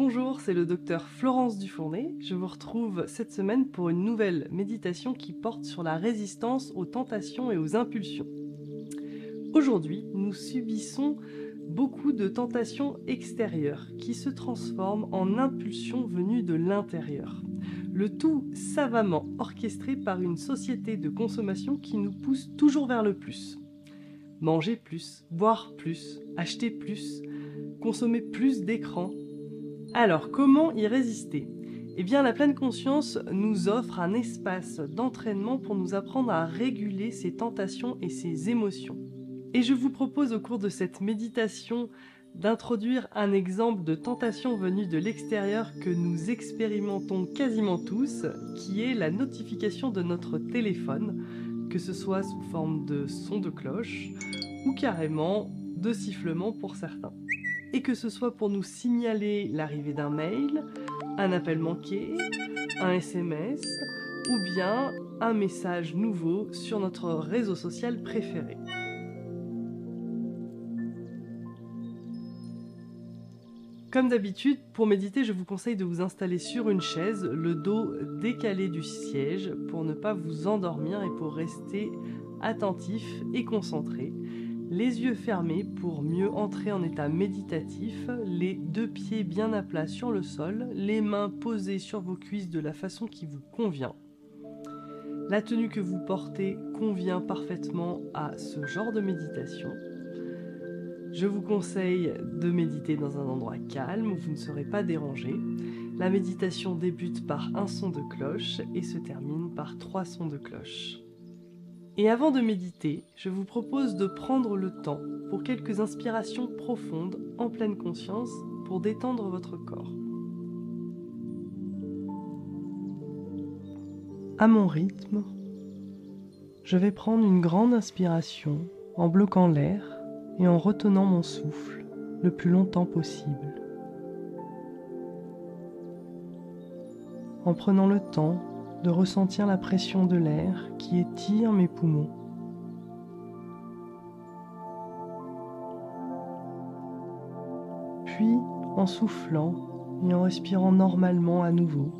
Bonjour, c'est le docteur Florence Dufournet. Je vous retrouve cette semaine pour une nouvelle méditation qui porte sur la résistance aux tentations et aux impulsions. Aujourd'hui, nous subissons beaucoup de tentations extérieures qui se transforment en impulsions venues de l'intérieur. Le tout savamment orchestré par une société de consommation qui nous pousse toujours vers le plus. Manger plus, boire plus, acheter plus, consommer plus d'écran. Alors, comment y résister? Eh bien, la pleine conscience nous offre un espace d'entraînement pour nous apprendre à réguler ces tentations et ces émotions. Et je vous propose au cours de cette méditation d'introduire un exemple de tentation venue de l'extérieur que nous expérimentons quasiment tous, qui est la notification de notre téléphone, que ce soit sous forme de son de cloche ou carrément de sifflement pour certains. Et que ce soit pour nous signaler l'arrivée d'un mail, un appel manqué, un SMS ou bien un message nouveau sur notre réseau social préféré. Comme d'habitude, pour méditer, je vous conseille de vous installer sur une chaise, le dos décalé du siège pour ne pas vous endormir et pour rester attentif et concentré. Les yeux fermés pour mieux entrer en état méditatif, les deux pieds bien à plat sur le sol, les mains posées sur vos cuisses de la façon qui vous convient. La tenue que vous portez convient parfaitement à ce genre de méditation. Je vous conseille de méditer dans un endroit calme où vous ne serez pas dérangé. La méditation débute par un son de cloche et se termine par trois sons de cloche. Et avant de méditer, je vous propose de prendre le temps pour quelques inspirations profondes en pleine conscience pour détendre votre corps. À mon rythme, je vais prendre une grande inspiration en bloquant l'air et en retenant mon souffle le plus longtemps possible. En prenant le temps de ressentir la pression de l'air qui étire mes poumons. Puis en soufflant et en respirant normalement à nouveau.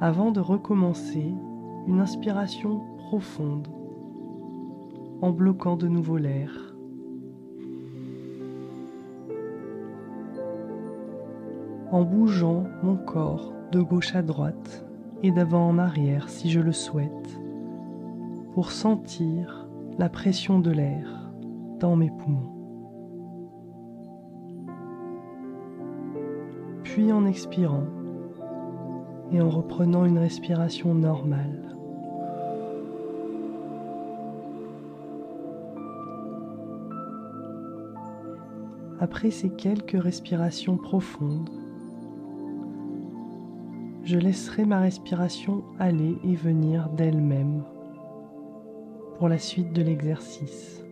avant de recommencer une inspiration profonde en bloquant de nouveau l'air. En bougeant mon corps de gauche à droite et d'avant en arrière si je le souhaite, pour sentir la pression de l'air dans mes poumons. Puis en expirant, et en reprenant une respiration normale. Après ces quelques respirations profondes, je laisserai ma respiration aller et venir d'elle-même pour la suite de l'exercice.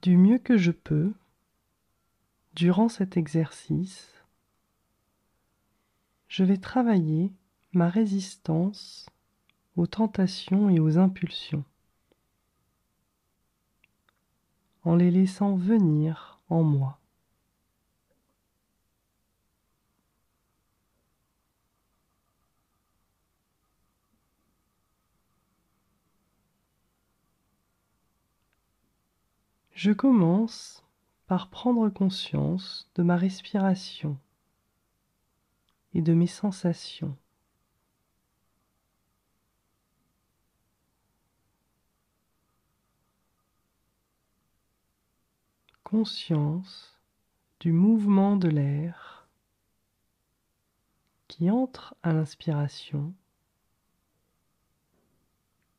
du mieux que je peux, durant cet exercice, je vais travailler ma résistance aux tentations et aux impulsions, en les laissant venir en moi. Je commence par prendre conscience de ma respiration et de mes sensations. Conscience du mouvement de l'air qui entre à l'inspiration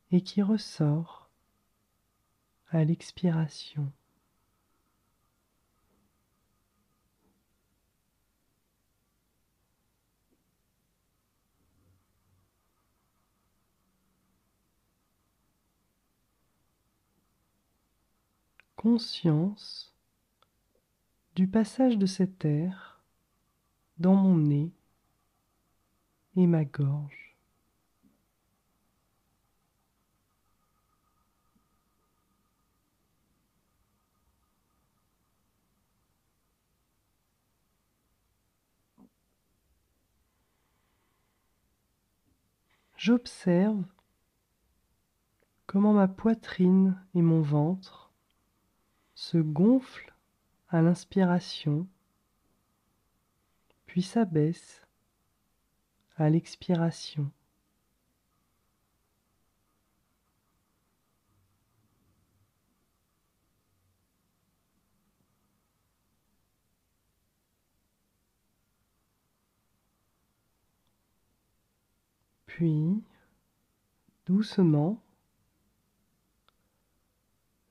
et qui ressort à l'expiration. Conscience du passage de cet air dans mon nez et ma gorge. J'observe comment ma poitrine et mon ventre se gonflent à l'inspiration, puis s'abaissent à l'expiration. Puis, doucement,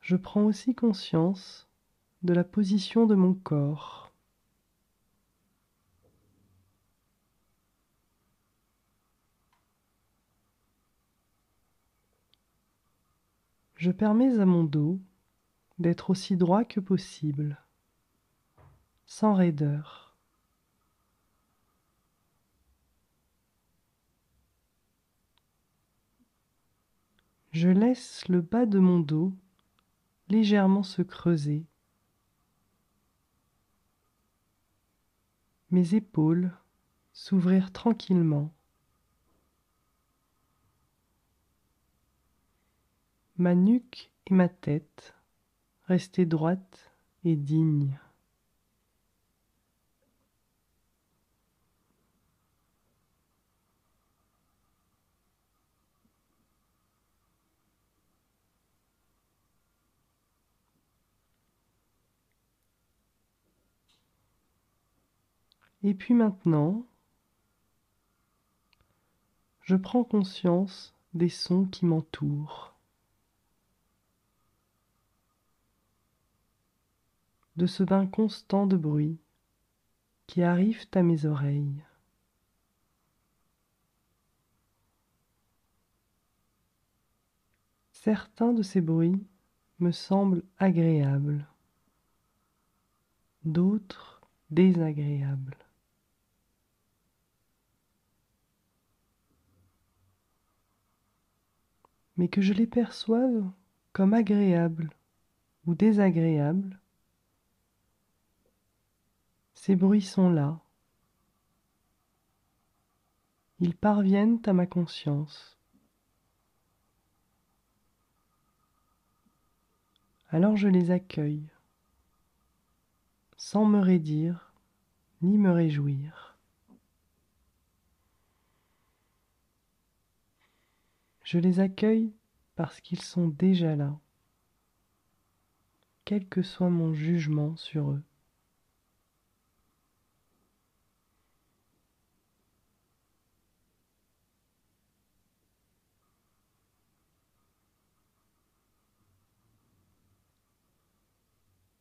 je prends aussi conscience de la position de mon corps. Je permets à mon dos d'être aussi droit que possible, sans raideur. Je laisse le bas de mon dos légèrement se creuser. Mes épaules s'ouvrir tranquillement. Ma nuque et ma tête rester droites et dignes. Et puis maintenant, je prends conscience des sons qui m'entourent, de ce bain constant de bruit qui arrivent à mes oreilles. Certains de ces bruits me semblent agréables, d'autres désagréables. Mais que je les perçoive comme agréables ou désagréables, ces bruits sont là. Ils parviennent à ma conscience. Alors je les accueille, sans me raidir ni me réjouir. Je les accueille parce qu'ils sont déjà là, quel que soit mon jugement sur eux.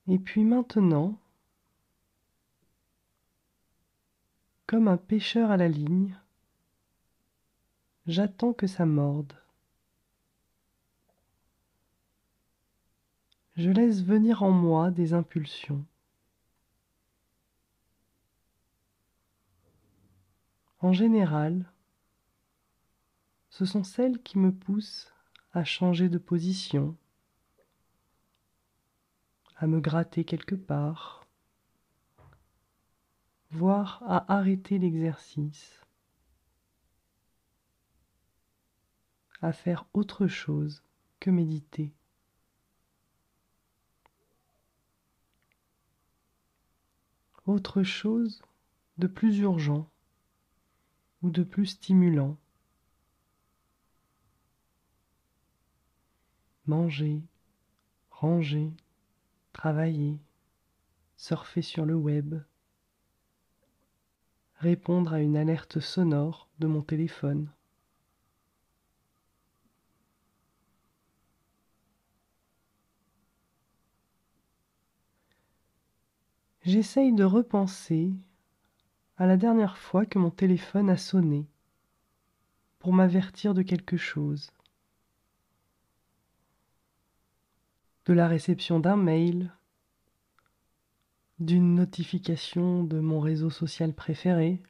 Et puis maintenant, comme un pêcheur à la ligne, J'attends que ça morde. Je laisse venir en moi des impulsions. En général, ce sont celles qui me poussent à changer de position, à me gratter quelque part, voire à arrêter l'exercice. à faire autre chose que méditer. Autre chose de plus urgent ou de plus stimulant. Manger, ranger, travailler, surfer sur le web, répondre à une alerte sonore de mon téléphone. J'essaye de repenser à la dernière fois que mon téléphone a sonné pour m'avertir de quelque chose. De la réception d'un mail, d'une notification de mon réseau social préféré,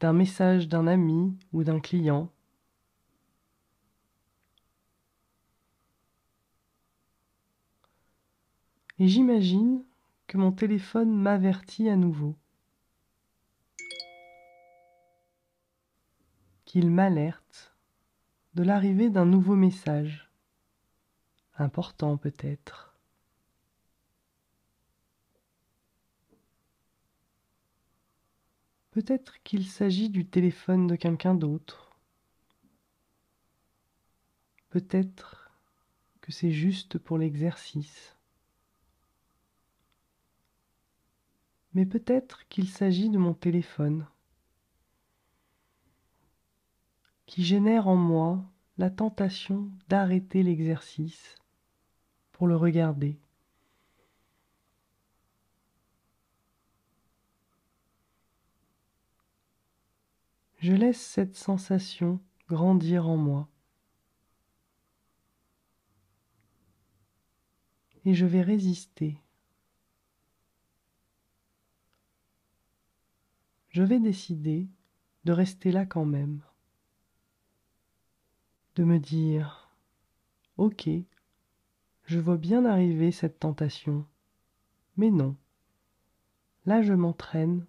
d'un message d'un ami ou d'un client. Et j'imagine que mon téléphone m'avertit à nouveau, qu'il m'alerte de l'arrivée d'un nouveau message, important peut-être. Peut-être qu'il s'agit du téléphone de quelqu'un d'autre. Peut-être que c'est juste pour l'exercice. Mais peut-être qu'il s'agit de mon téléphone qui génère en moi la tentation d'arrêter l'exercice pour le regarder. Je laisse cette sensation grandir en moi. Et je vais résister. Je vais décider de rester là quand même. De me dire, ok, je vois bien arriver cette tentation, mais non. Là je m'entraîne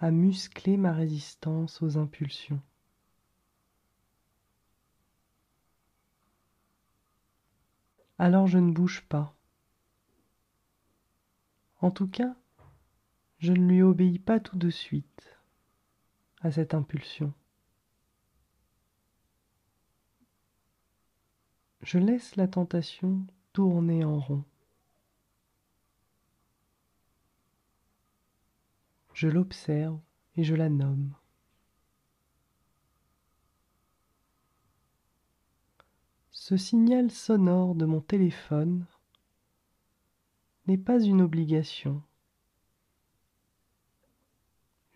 à muscler ma résistance aux impulsions. Alors je ne bouge pas. En tout cas, je ne lui obéis pas tout de suite à cette impulsion. Je laisse la tentation tourner en rond. Je l'observe et je la nomme. Ce signal sonore de mon téléphone n'est pas une obligation,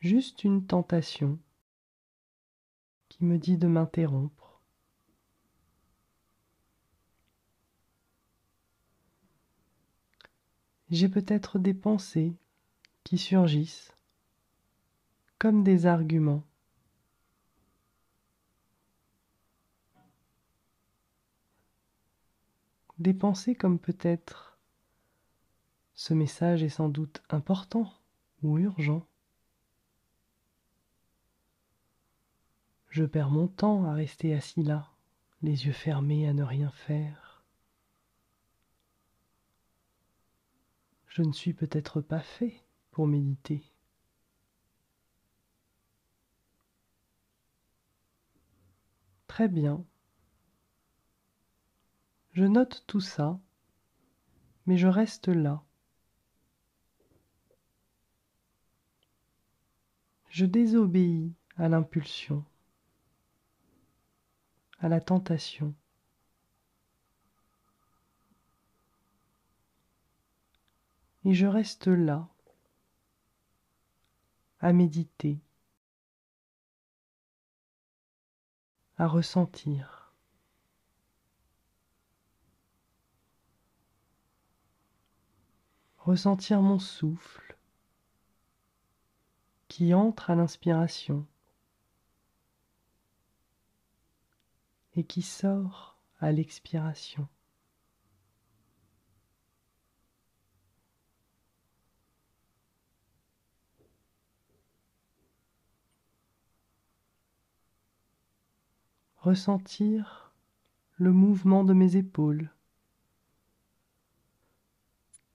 juste une tentation qui me dit de m'interrompre. J'ai peut-être des pensées qui surgissent comme des arguments. Des pensées comme peut-être ce message est sans doute important ou urgent. Je perds mon temps à rester assis là, les yeux fermés à ne rien faire. Je ne suis peut-être pas fait pour méditer. Très bien. Je note tout ça, mais je reste là. Je désobéis à l'impulsion, à la tentation. Et je reste là, à méditer. à ressentir. Ressentir mon souffle qui entre à l'inspiration et qui sort à l'expiration. ressentir le mouvement de mes épaules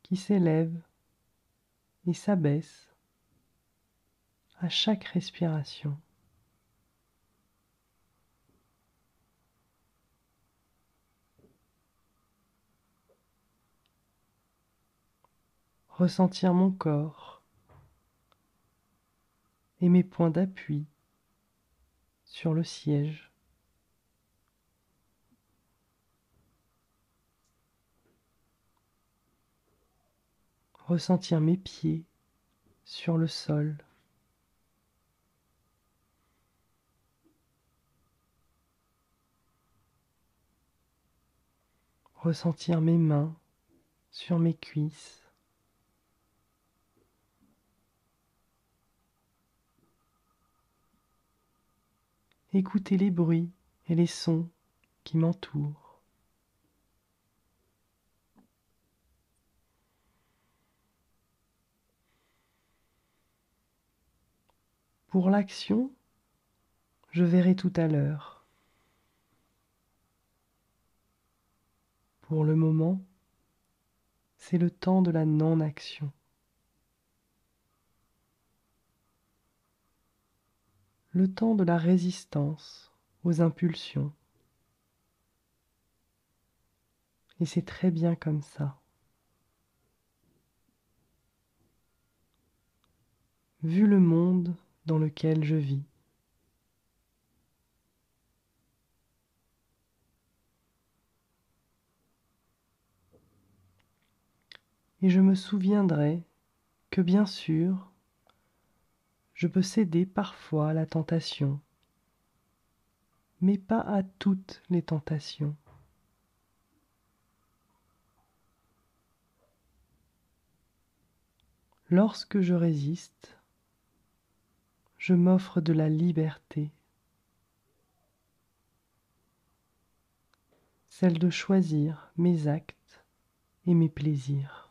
qui s'élèvent et s'abaissent à chaque respiration. Ressentir mon corps et mes points d'appui sur le siège. ressentir mes pieds sur le sol. Ressentir mes mains sur mes cuisses écouter les bruits et les sons qui m'entourent. Pour l'action, je verrai tout à l'heure. Pour le moment, c'est le temps de la non-action. Le temps de la résistance aux impulsions. Et c'est très bien comme ça. Vu le monde dans lequel je vis. Et je me souviendrai que bien sûr, je peux céder parfois à la tentation, mais pas à toutes les tentations. Lorsque je résiste, je m'offre de la liberté, celle de choisir mes actes et mes plaisirs.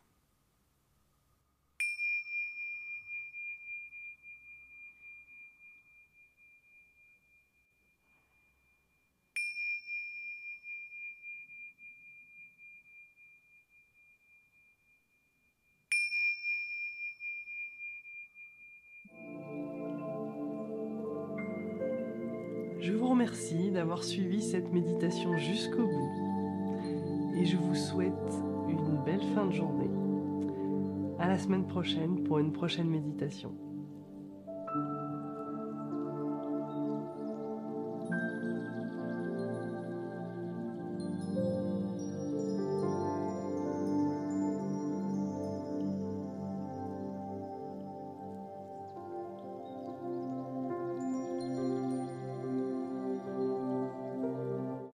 Je vous remercie d'avoir suivi cette méditation jusqu'au bout et je vous souhaite une belle fin de journée. À la semaine prochaine pour une prochaine méditation.